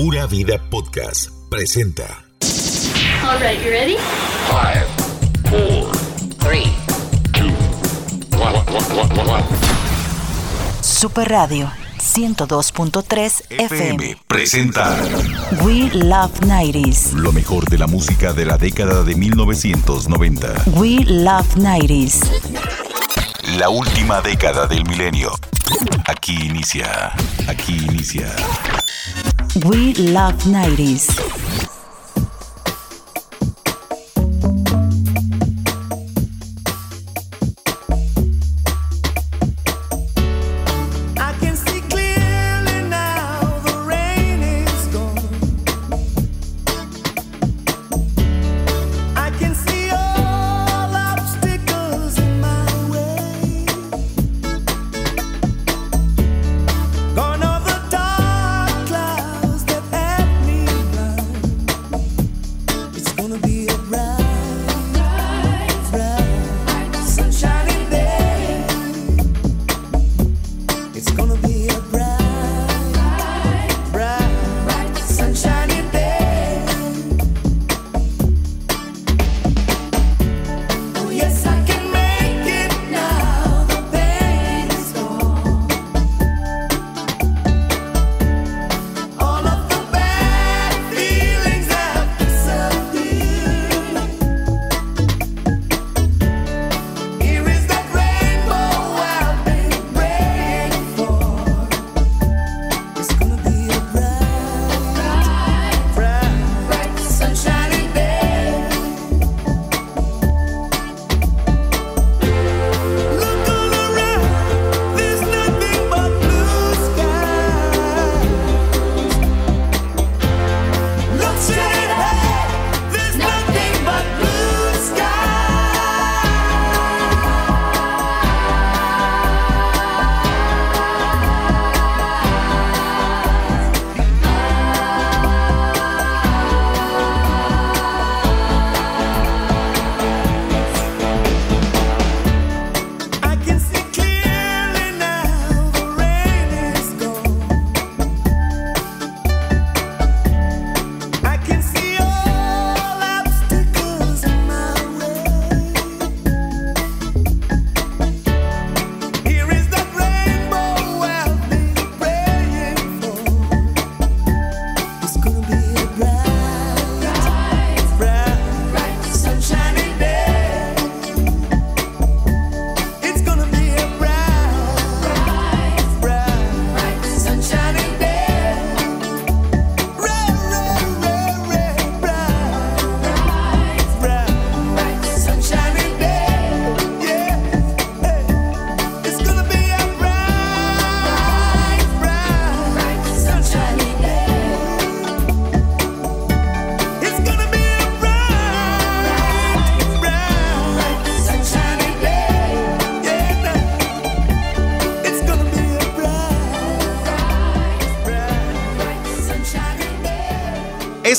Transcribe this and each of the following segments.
Pura Vida Podcast presenta. All right, you ready? Five, four, three, two, one, one, one, one. Super Radio 102.3 FM. presenta We Love 90s. lo mejor de la música de la década de 1990. We Love 90s. La última década del milenio. Aquí inicia. Aquí inicia. We Love 90s.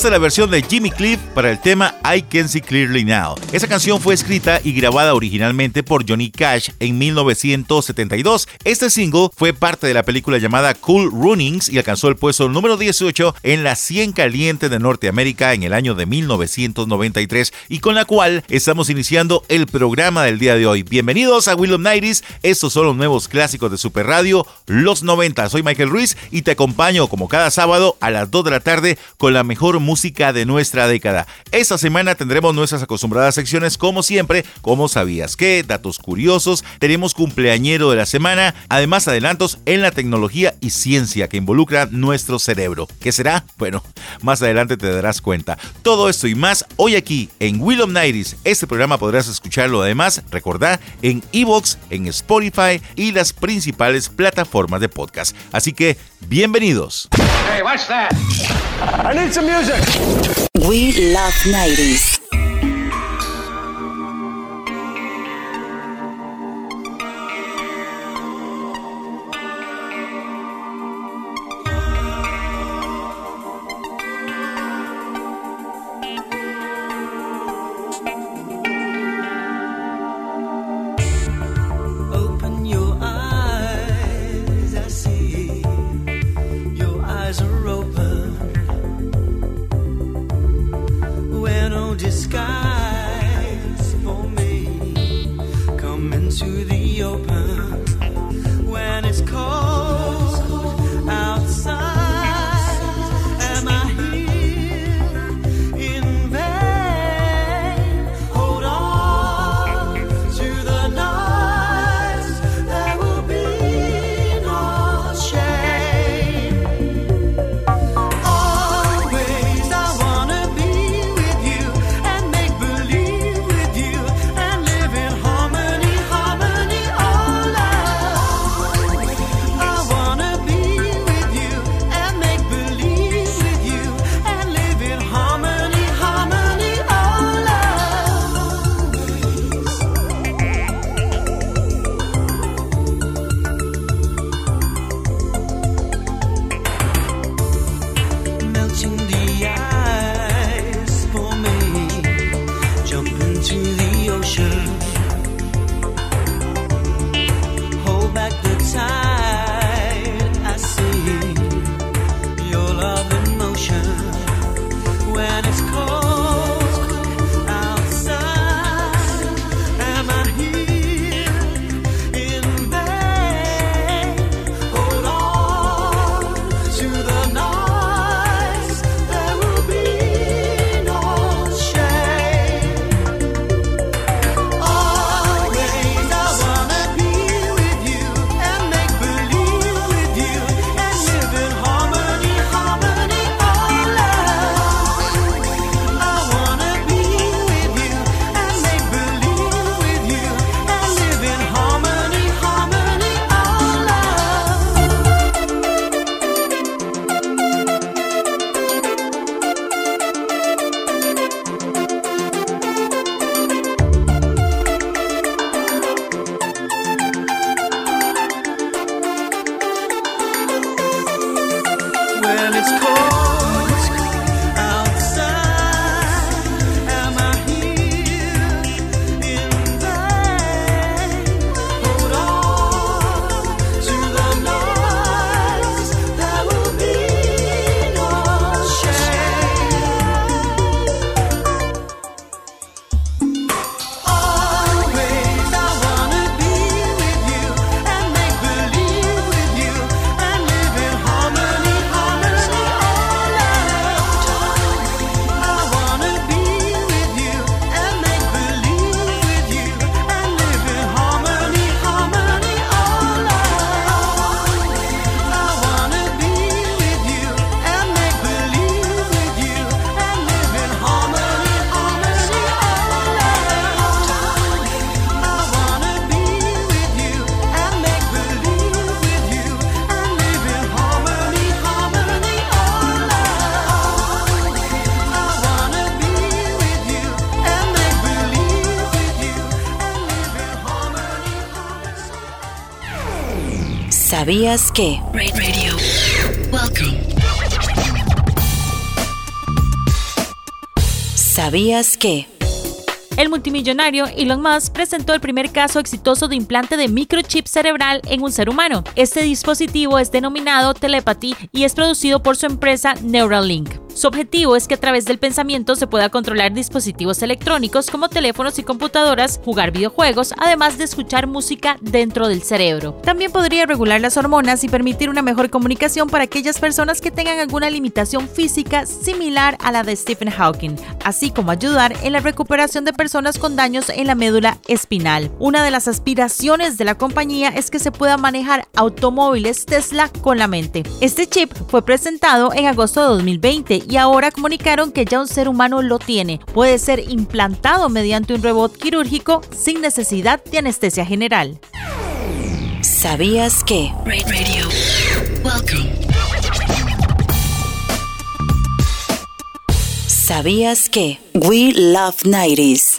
Esta es la versión de Jimmy Cliff para el tema I Can See Clearly Now. Esa canción fue escrita y grabada originalmente por Johnny Cash en 1972. Este single fue parte de la película llamada Cool Runnings y alcanzó el puesto número 18 en la 100 caliente de Norteamérica en el año de 1993 y con la cual estamos iniciando el programa del día de hoy. Bienvenidos a Will of Nighties. Estos son los nuevos clásicos de Super Radio, los 90. Soy Michael Ruiz y te acompaño como cada sábado a las 2 de la tarde con la mejor música de nuestra década. Esta semana tendremos nuestras acostumbradas secciones como siempre, como sabías que, datos curiosos, tenemos cumpleañero de la semana, además adelantos en la tecnología y ciencia que involucra nuestro cerebro. ¿Qué será? Bueno, más adelante te darás cuenta. Todo esto y más hoy aquí en Will of Nighties. Este programa podrás escucharlo además, recordá, en Evox, en Spotify y las principales plataformas de podcast. Así que, bienvenidos. Hey, what's that? We Love 90s. ¿Sabías que? Radio. Welcome. ¿Sabías que? El multimillonario Elon Musk presentó el primer caso exitoso de implante de microchip cerebral en un ser humano. Este dispositivo es denominado Telepathy y es producido por su empresa Neuralink. Su objetivo es que a través del pensamiento se pueda controlar dispositivos electrónicos como teléfonos y computadoras, jugar videojuegos, además de escuchar música dentro del cerebro. También podría regular las hormonas y permitir una mejor comunicación para aquellas personas que tengan alguna limitación física similar a la de Stephen Hawking, así como ayudar en la recuperación de personas con daños en la médula espinal. Una de las aspiraciones de la compañía es que se pueda manejar automóviles Tesla con la mente. Este chip fue presentado en agosto de 2020 y ahora comunicaron que ya un ser humano lo tiene. Puede ser implantado mediante un robot quirúrgico sin necesidad de anestesia general. ¿Sabías que? Radio. ¿Sabías que? We love 90s.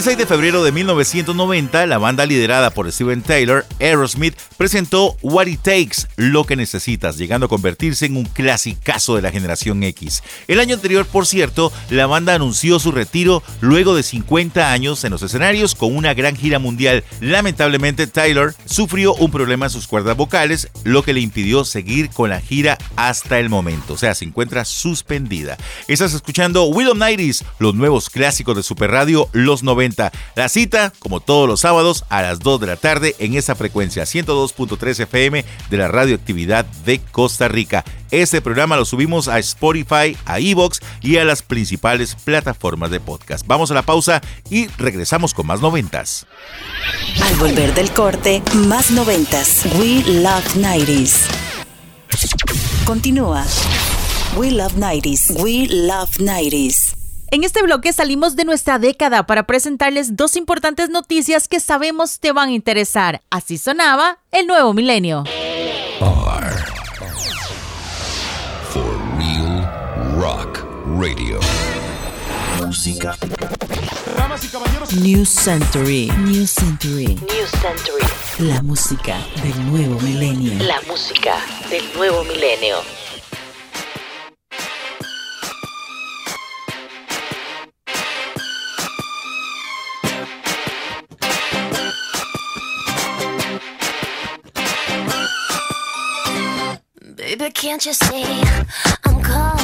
26 de febrero de 1990, la banda liderada por Steven Taylor, Aerosmith, presentó What It Takes, Lo que necesitas, llegando a convertirse en un clasicazo de la generación X. El año anterior, por cierto, la banda anunció su retiro luego de 50 años en los escenarios con una gran gira mundial. Lamentablemente, Taylor sufrió un problema en sus cuerdas vocales, lo que le impidió seguir con la gira hasta el momento. O sea, se encuentra suspendida. Estás escuchando Will of Nighties, los nuevos clásicos de Super Radio, los 90. La cita, como todos los sábados, a las 2 de la tarde en esa frecuencia 102.3 FM de la radioactividad de Costa Rica. Este programa lo subimos a Spotify, a Evox y a las principales plataformas de podcast. Vamos a la pausa y regresamos con más noventas. Al volver del corte, más noventas. We Love 90s. Continúa. We Love 90s. We Love 90s. En este bloque salimos de nuestra década para presentarles dos importantes noticias que sabemos te van a interesar. Así sonaba el nuevo milenio. For real rock radio. New Century. New Century. New Century. La música del nuevo milenio. La música del nuevo milenio. Can't you see I'm calling?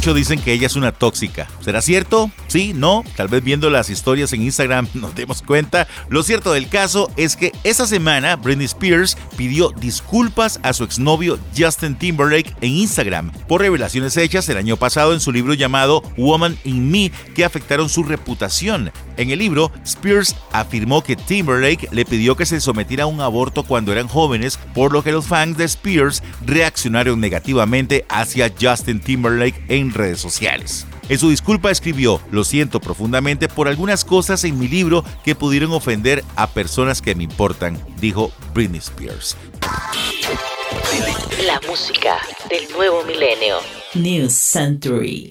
Muchos dicen que ella es una tóxica. ¿Será cierto? Sí, no, tal vez viendo las historias en Instagram nos demos cuenta. Lo cierto del caso es que esa semana Britney Spears pidió disculpas a su exnovio Justin Timberlake en Instagram por revelaciones hechas el año pasado en su libro llamado Woman in Me que afectaron su reputación. En el libro, Spears afirmó que Timberlake le pidió que se sometiera a un aborto cuando eran jóvenes, por lo que los fans de Spears reaccionaron negativamente hacia Justin Timberlake en redes sociales. En su disculpa escribió, lo siento profundamente por algunas cosas en mi libro que pudieron ofender a personas que me importan, dijo Britney Spears. La música del nuevo milenio. New Century.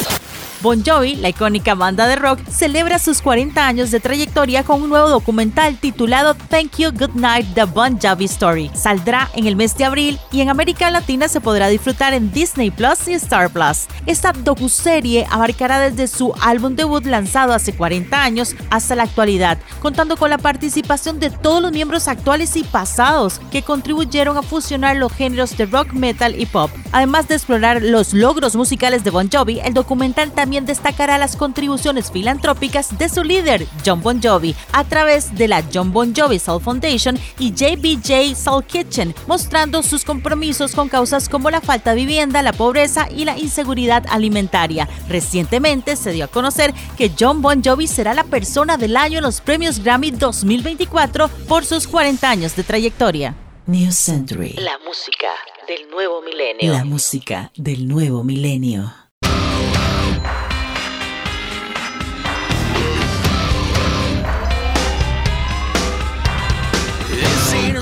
Bon Jovi, la icónica banda de rock, celebra sus 40 años de trayectoria con un nuevo documental titulado Thank You Good Night The Bon Jovi Story. Saldrá en el mes de abril y en América Latina se podrá disfrutar en Disney Plus y Star Plus. Esta docuserie abarcará desde su álbum debut lanzado hace 40 años hasta la actualidad, contando con la participación de todos los miembros actuales y pasados que contribuyeron a fusionar los géneros de rock, metal y pop. Además de explorar los logros musicales de Bon Jovi, el documental también destacará las contribuciones filantrópicas de su líder, John Bon Jovi, a través de la John Bon Jovi Soul Foundation y JBJ Soul Kitchen, mostrando sus compromisos con causas como la falta de vivienda, la pobreza y la inseguridad alimentaria. Recientemente se dio a conocer que John Bon Jovi será la persona del año en los premios Grammy 2024 por sus 40 años de trayectoria. New Century. La música del nuevo milenio. La música del nuevo milenio.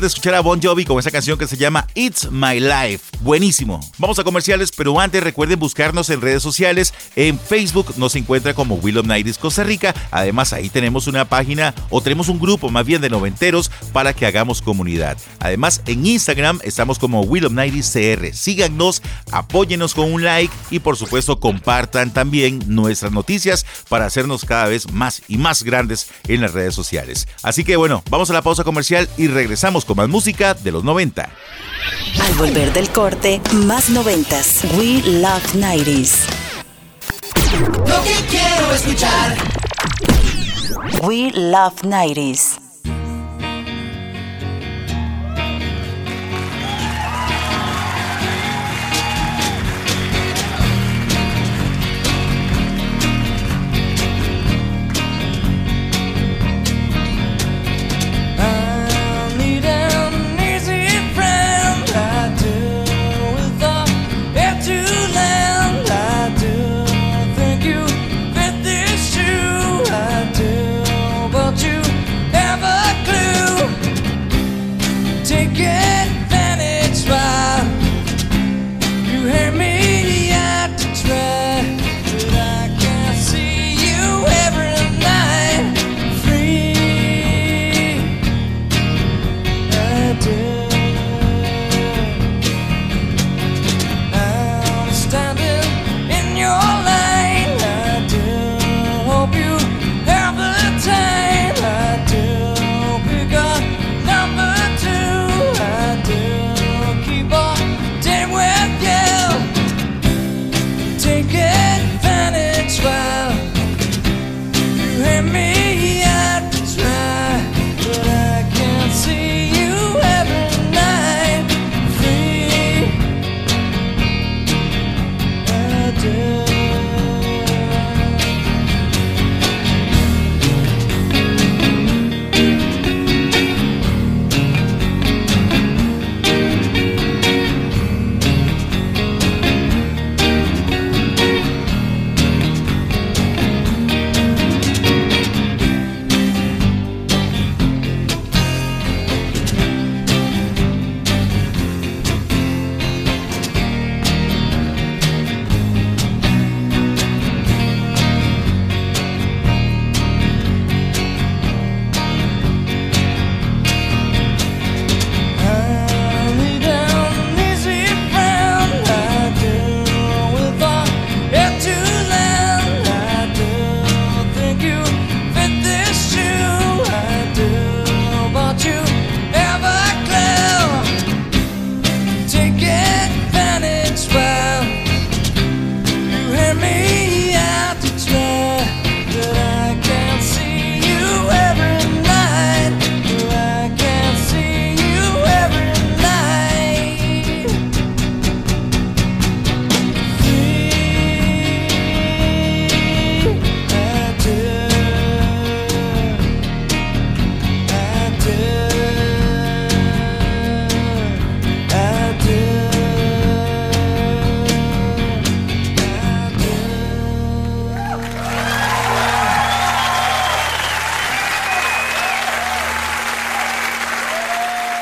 De escuchar a Bon Jovi con esa canción que se llama It's My Life. Buenísimo. Vamos a comerciales, pero antes recuerden buscarnos en redes sociales. En Facebook nos encuentra como Will of Nighties Costa Rica. Además, ahí tenemos una página o tenemos un grupo más bien de noventeros para que hagamos comunidad. Además, en Instagram estamos como Will of Nighties CR. Síganos, apóyenos con un like y por supuesto compartan también nuestras noticias para hacernos cada vez más y más grandes en las redes sociales. Así que bueno, vamos a la pausa comercial y regresamos con más música de los 90. Al volver del corte, más noventas. We Love 90s. Lo que quiero escuchar. We Love 90s.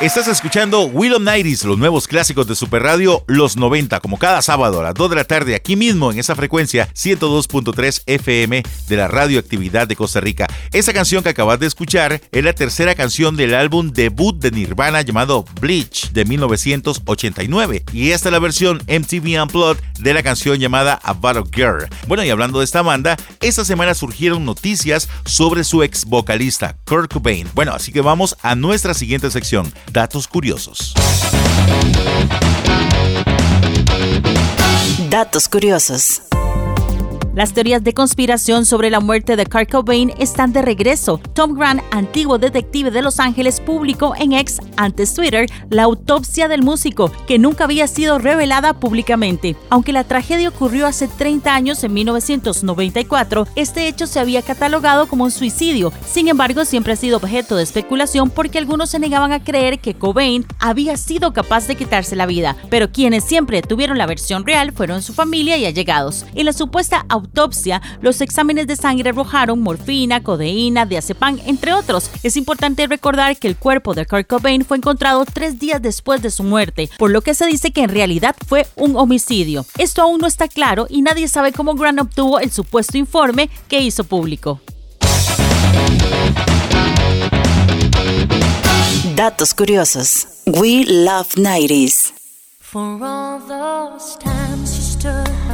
Estás escuchando Will of Nighties, los nuevos clásicos de Super Radio, los 90, como cada sábado a las 2 de la tarde, aquí mismo en esa frecuencia 102.3 FM de la radioactividad de Costa Rica. Esa canción que acabas de escuchar es la tercera canción del álbum debut de Nirvana llamado Bleach de 1989 y esta es la versión MTV Unplugged de la canción llamada a Girl. Bueno, y hablando de esta banda, esta semana surgieron noticias sobre su ex vocalista Kurt Cobain. Bueno, así que vamos a nuestra siguiente sección, datos curiosos. Datos curiosos. Las teorías de conspiración sobre la muerte de Kurt Cobain están de regreso. Tom Grant, antiguo detective de Los Ángeles, publicó en ex, antes Twitter, la autopsia del músico, que nunca había sido revelada públicamente. Aunque la tragedia ocurrió hace 30 años, en 1994, este hecho se había catalogado como un suicidio. Sin embargo, siempre ha sido objeto de especulación porque algunos se negaban a creer que Cobain había sido capaz de quitarse la vida. Pero quienes siempre tuvieron la versión real fueron su familia y allegados. Y la supuesta autopsia, los exámenes de sangre arrojaron morfina, codeína, diazepam, entre otros. Es importante recordar que el cuerpo de Kurt Cobain fue encontrado tres días después de su muerte, por lo que se dice que en realidad fue un homicidio. Esto aún no está claro y nadie sabe cómo Grant obtuvo el supuesto informe que hizo público. Datos curiosos. We love 90s. For all those times you stood by me,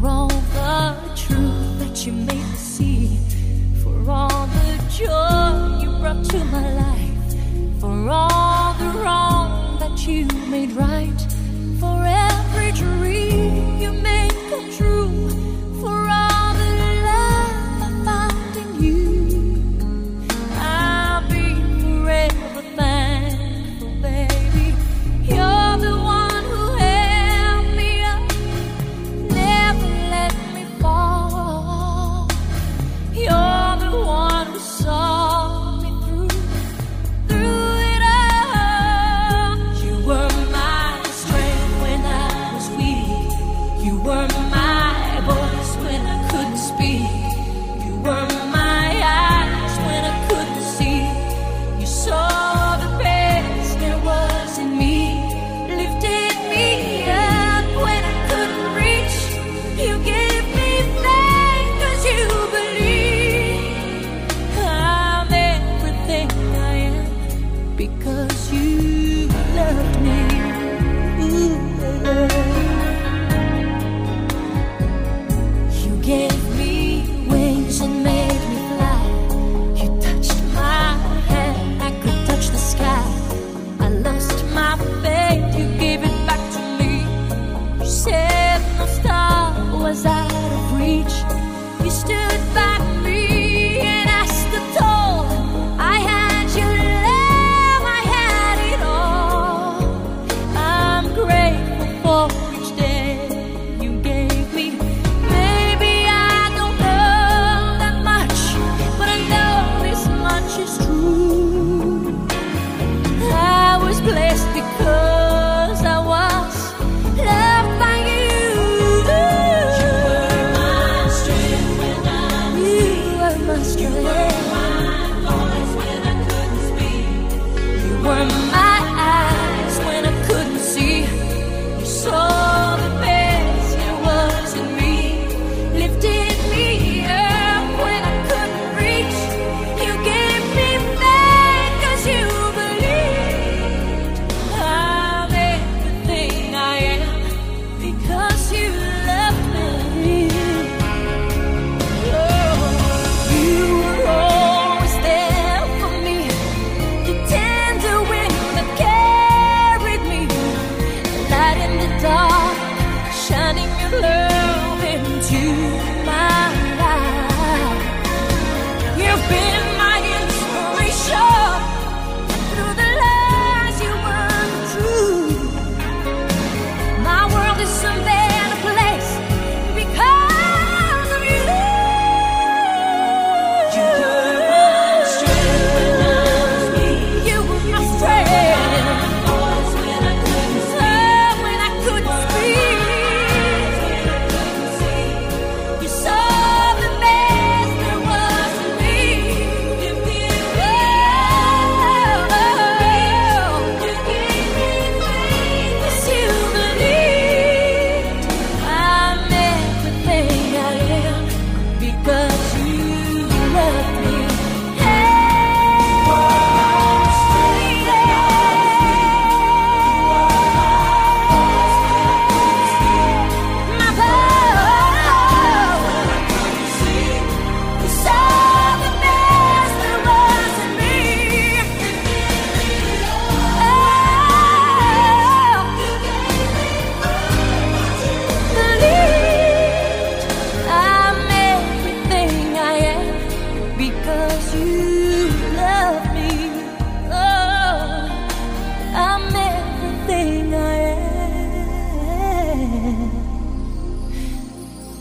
for all the truth that you made me see, for all the joy you brought to my life, for all the wrong that you made right, for every dream you made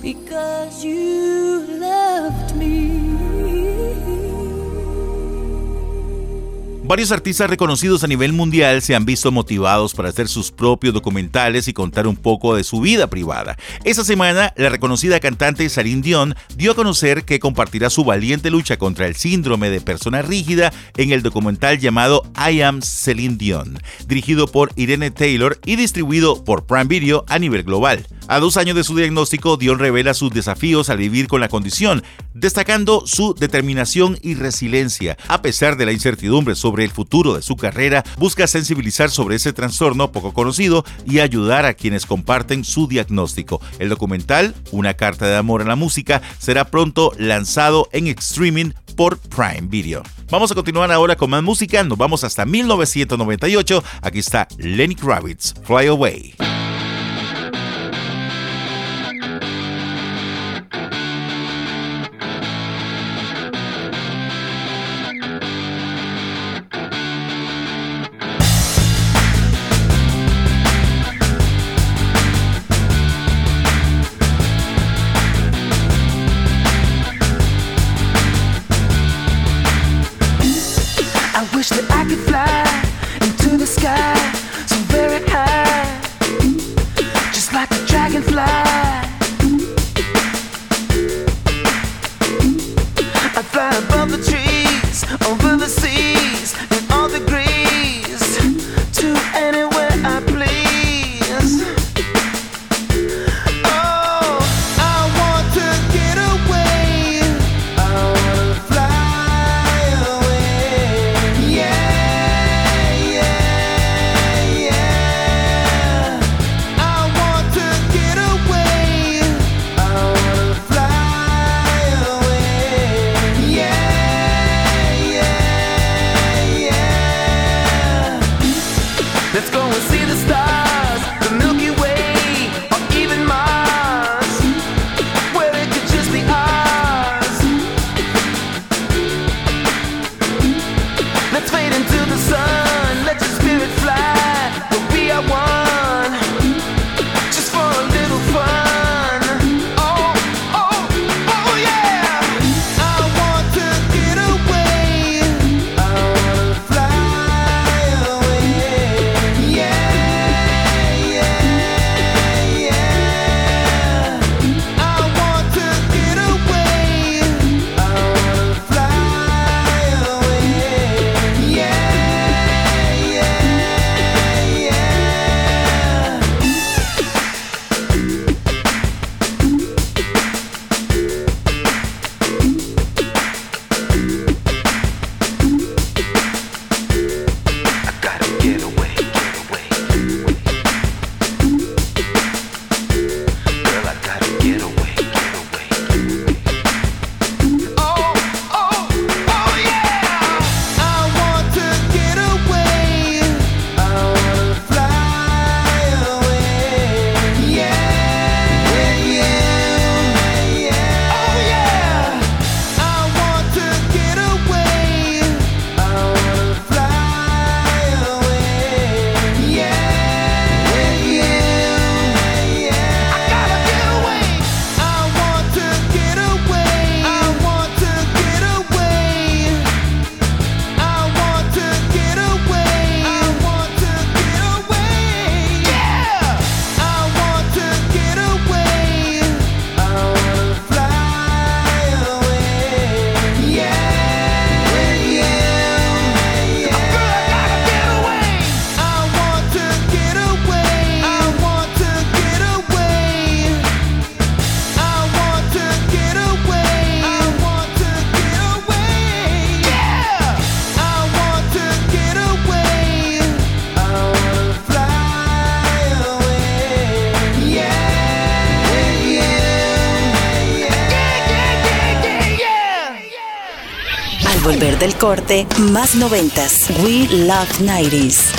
because you Varios artistas reconocidos a nivel mundial se han visto motivados para hacer sus propios documentales y contar un poco de su vida privada. Esta semana, la reconocida cantante Celine Dion dio a conocer que compartirá su valiente lucha contra el síndrome de persona rígida en el documental llamado I Am Celine Dion, dirigido por Irene Taylor y distribuido por Prime Video a nivel global. A dos años de su diagnóstico, Dion revela sus desafíos al vivir con la condición, destacando su determinación y resiliencia. A pesar de la incertidumbre sobre el futuro de su carrera, busca sensibilizar sobre ese trastorno poco conocido y ayudar a quienes comparten su diagnóstico. El documental, Una carta de amor a la música, será pronto lanzado en streaming por Prime Video. Vamos a continuar ahora con más música, nos vamos hasta 1998. Aquí está Lenny Kravitz, Fly Away. Above the trees, del corte, más noventas. We Love 90s.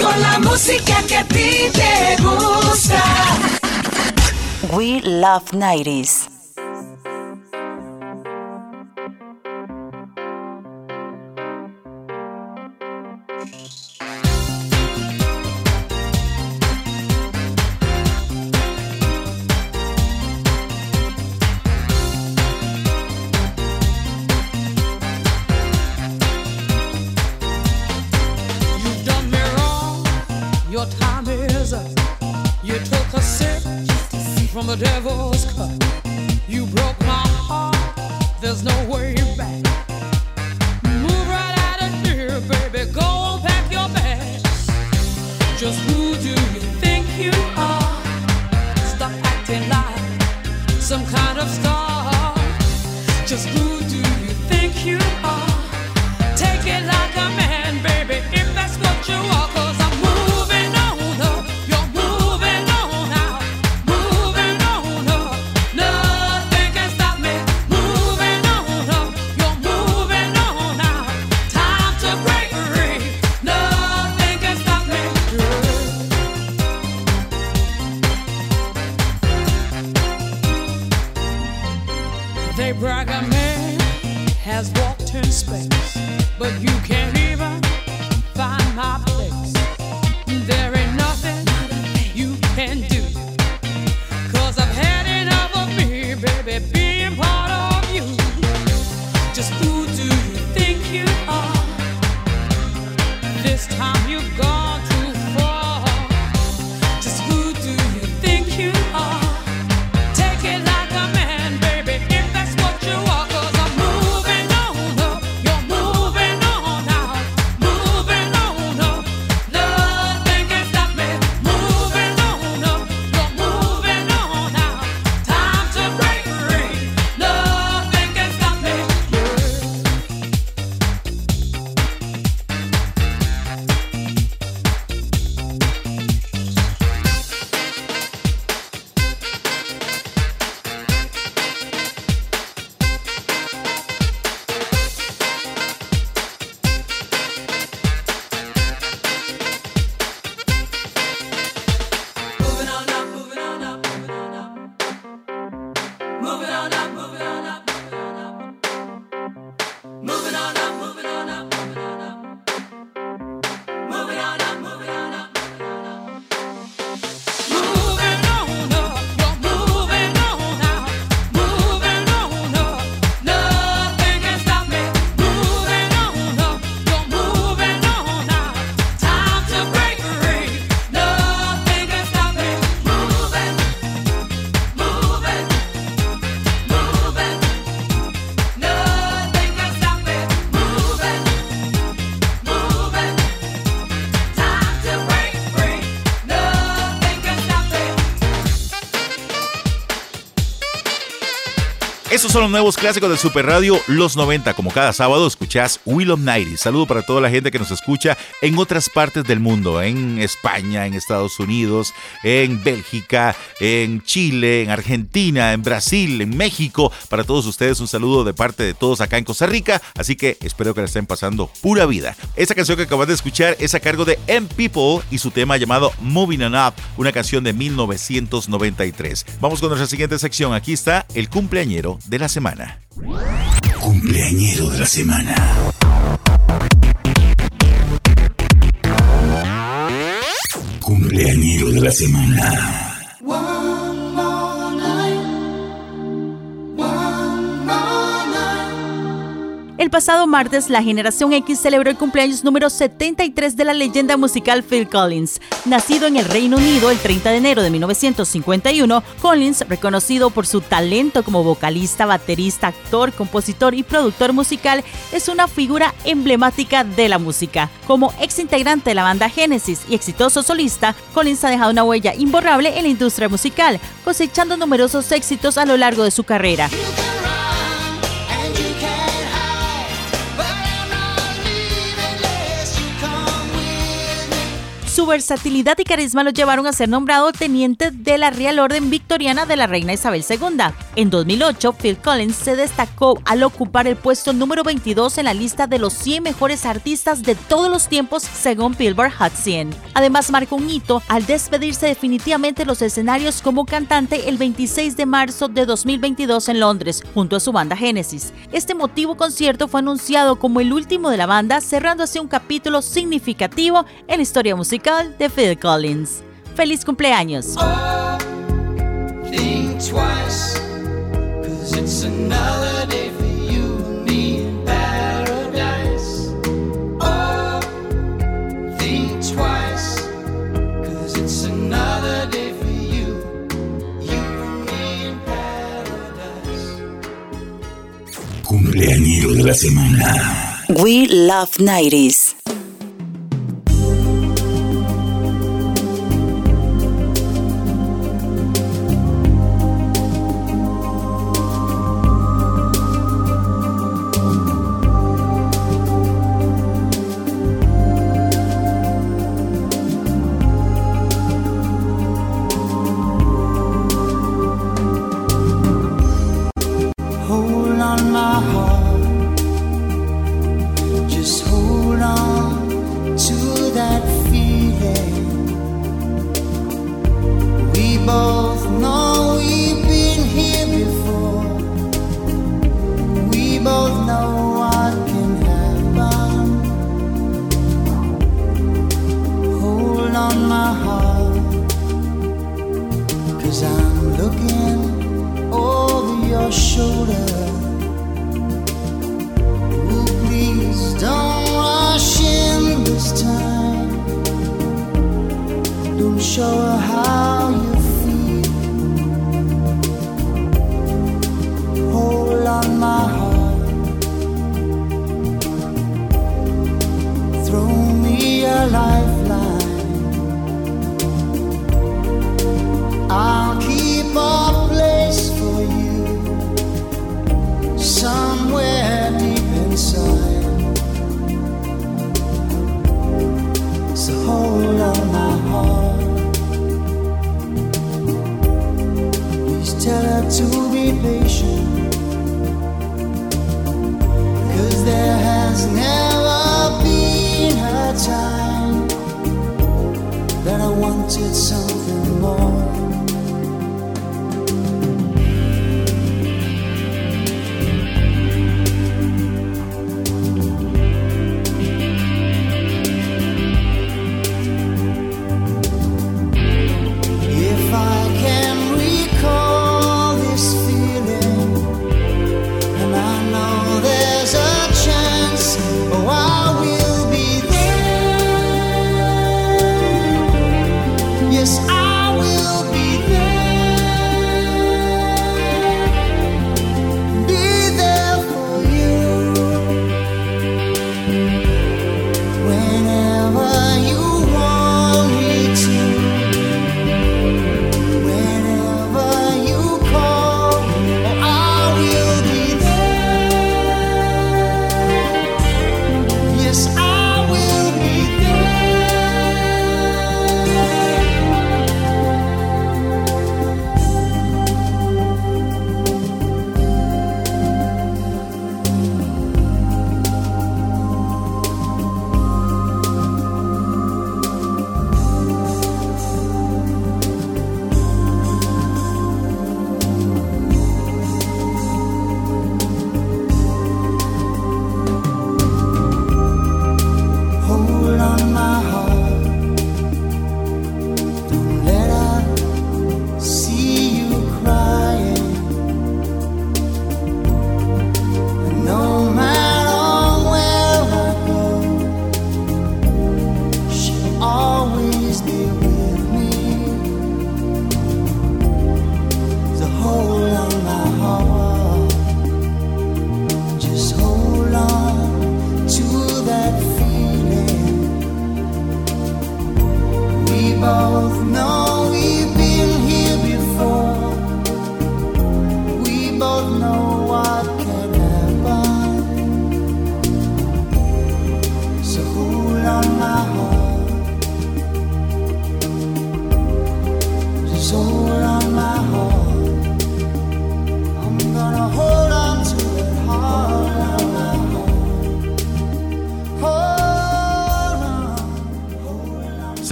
Con la música que a ti te gusta. We Love 90s. Can do. Estos son los nuevos clásicos de Super Radio Los 90. Como cada sábado escuchás Will of Nighty. Saludo para toda la gente que nos escucha en otras partes del mundo, en España, en Estados Unidos, en Bélgica, en Chile, en Argentina, en Brasil, en México. Para todos ustedes un saludo de parte de todos acá en Costa Rica. Así que espero que la estén pasando pura vida. Esta canción que acabas de escuchar es a cargo de M People y su tema llamado Moving On Up, una canción de 1993. Vamos con nuestra siguiente sección. Aquí está el cumpleañero de la semana. Cumpleañero de la semana. Cumpleañero de la semana. El pasado martes, la generación X celebró el cumpleaños número 73 de la leyenda musical Phil Collins. Nacido en el Reino Unido el 30 de enero de 1951, Collins, reconocido por su talento como vocalista, baterista, actor, compositor y productor musical, es una figura emblemática de la música. Como ex integrante de la banda Genesis y exitoso solista, Collins ha dejado una huella imborrable en la industria musical, cosechando numerosos éxitos a lo largo de su carrera. Versatilidad y carisma lo llevaron a ser nombrado teniente de la Real Orden Victoriana de la Reina Isabel II. En 2008, Phil Collins se destacó al ocupar el puesto número 22 en la lista de los 100 mejores artistas de todos los tiempos según Billboard Hot 100. Además, marcó un hito al despedirse definitivamente de los escenarios como cantante el 26 de marzo de 2022 en Londres, junto a su banda Genesis. Este motivo concierto fue anunciado como el último de la banda, cerrando así un capítulo significativo en la historia musical Girl de Phil Collins. ¡Feliz cumpleaños! Cumpleañero de la semana. We love 90s.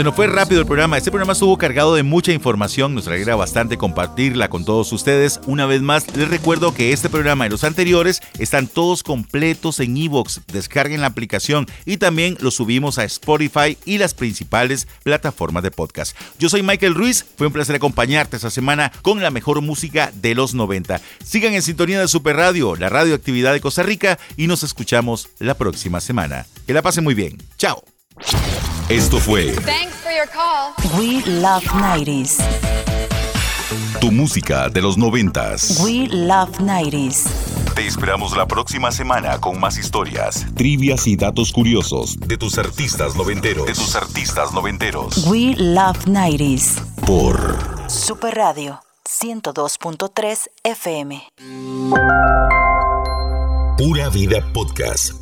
Se nos fue rápido el programa. Este programa estuvo cargado de mucha información. Nos alegra bastante compartirla con todos ustedes. Una vez más, les recuerdo que este programa y los anteriores están todos completos en Evox. Descarguen la aplicación y también los subimos a Spotify y las principales plataformas de podcast. Yo soy Michael Ruiz. Fue un placer acompañarte esta semana con la mejor música de los 90. Sigan en sintonía de Super Radio, la radioactividad de Costa Rica, y nos escuchamos la próxima semana. Que la pasen muy bien. Chao. Esto fue. Thanks for your call. We love 90s. Tu música de los 90s. We love 90s. Te esperamos la próxima semana con más historias, trivias y datos curiosos de tus artistas noventeros. De tus artistas noventeros. We love 90s. Por Super Radio 102.3 FM. Pura Vida Podcast.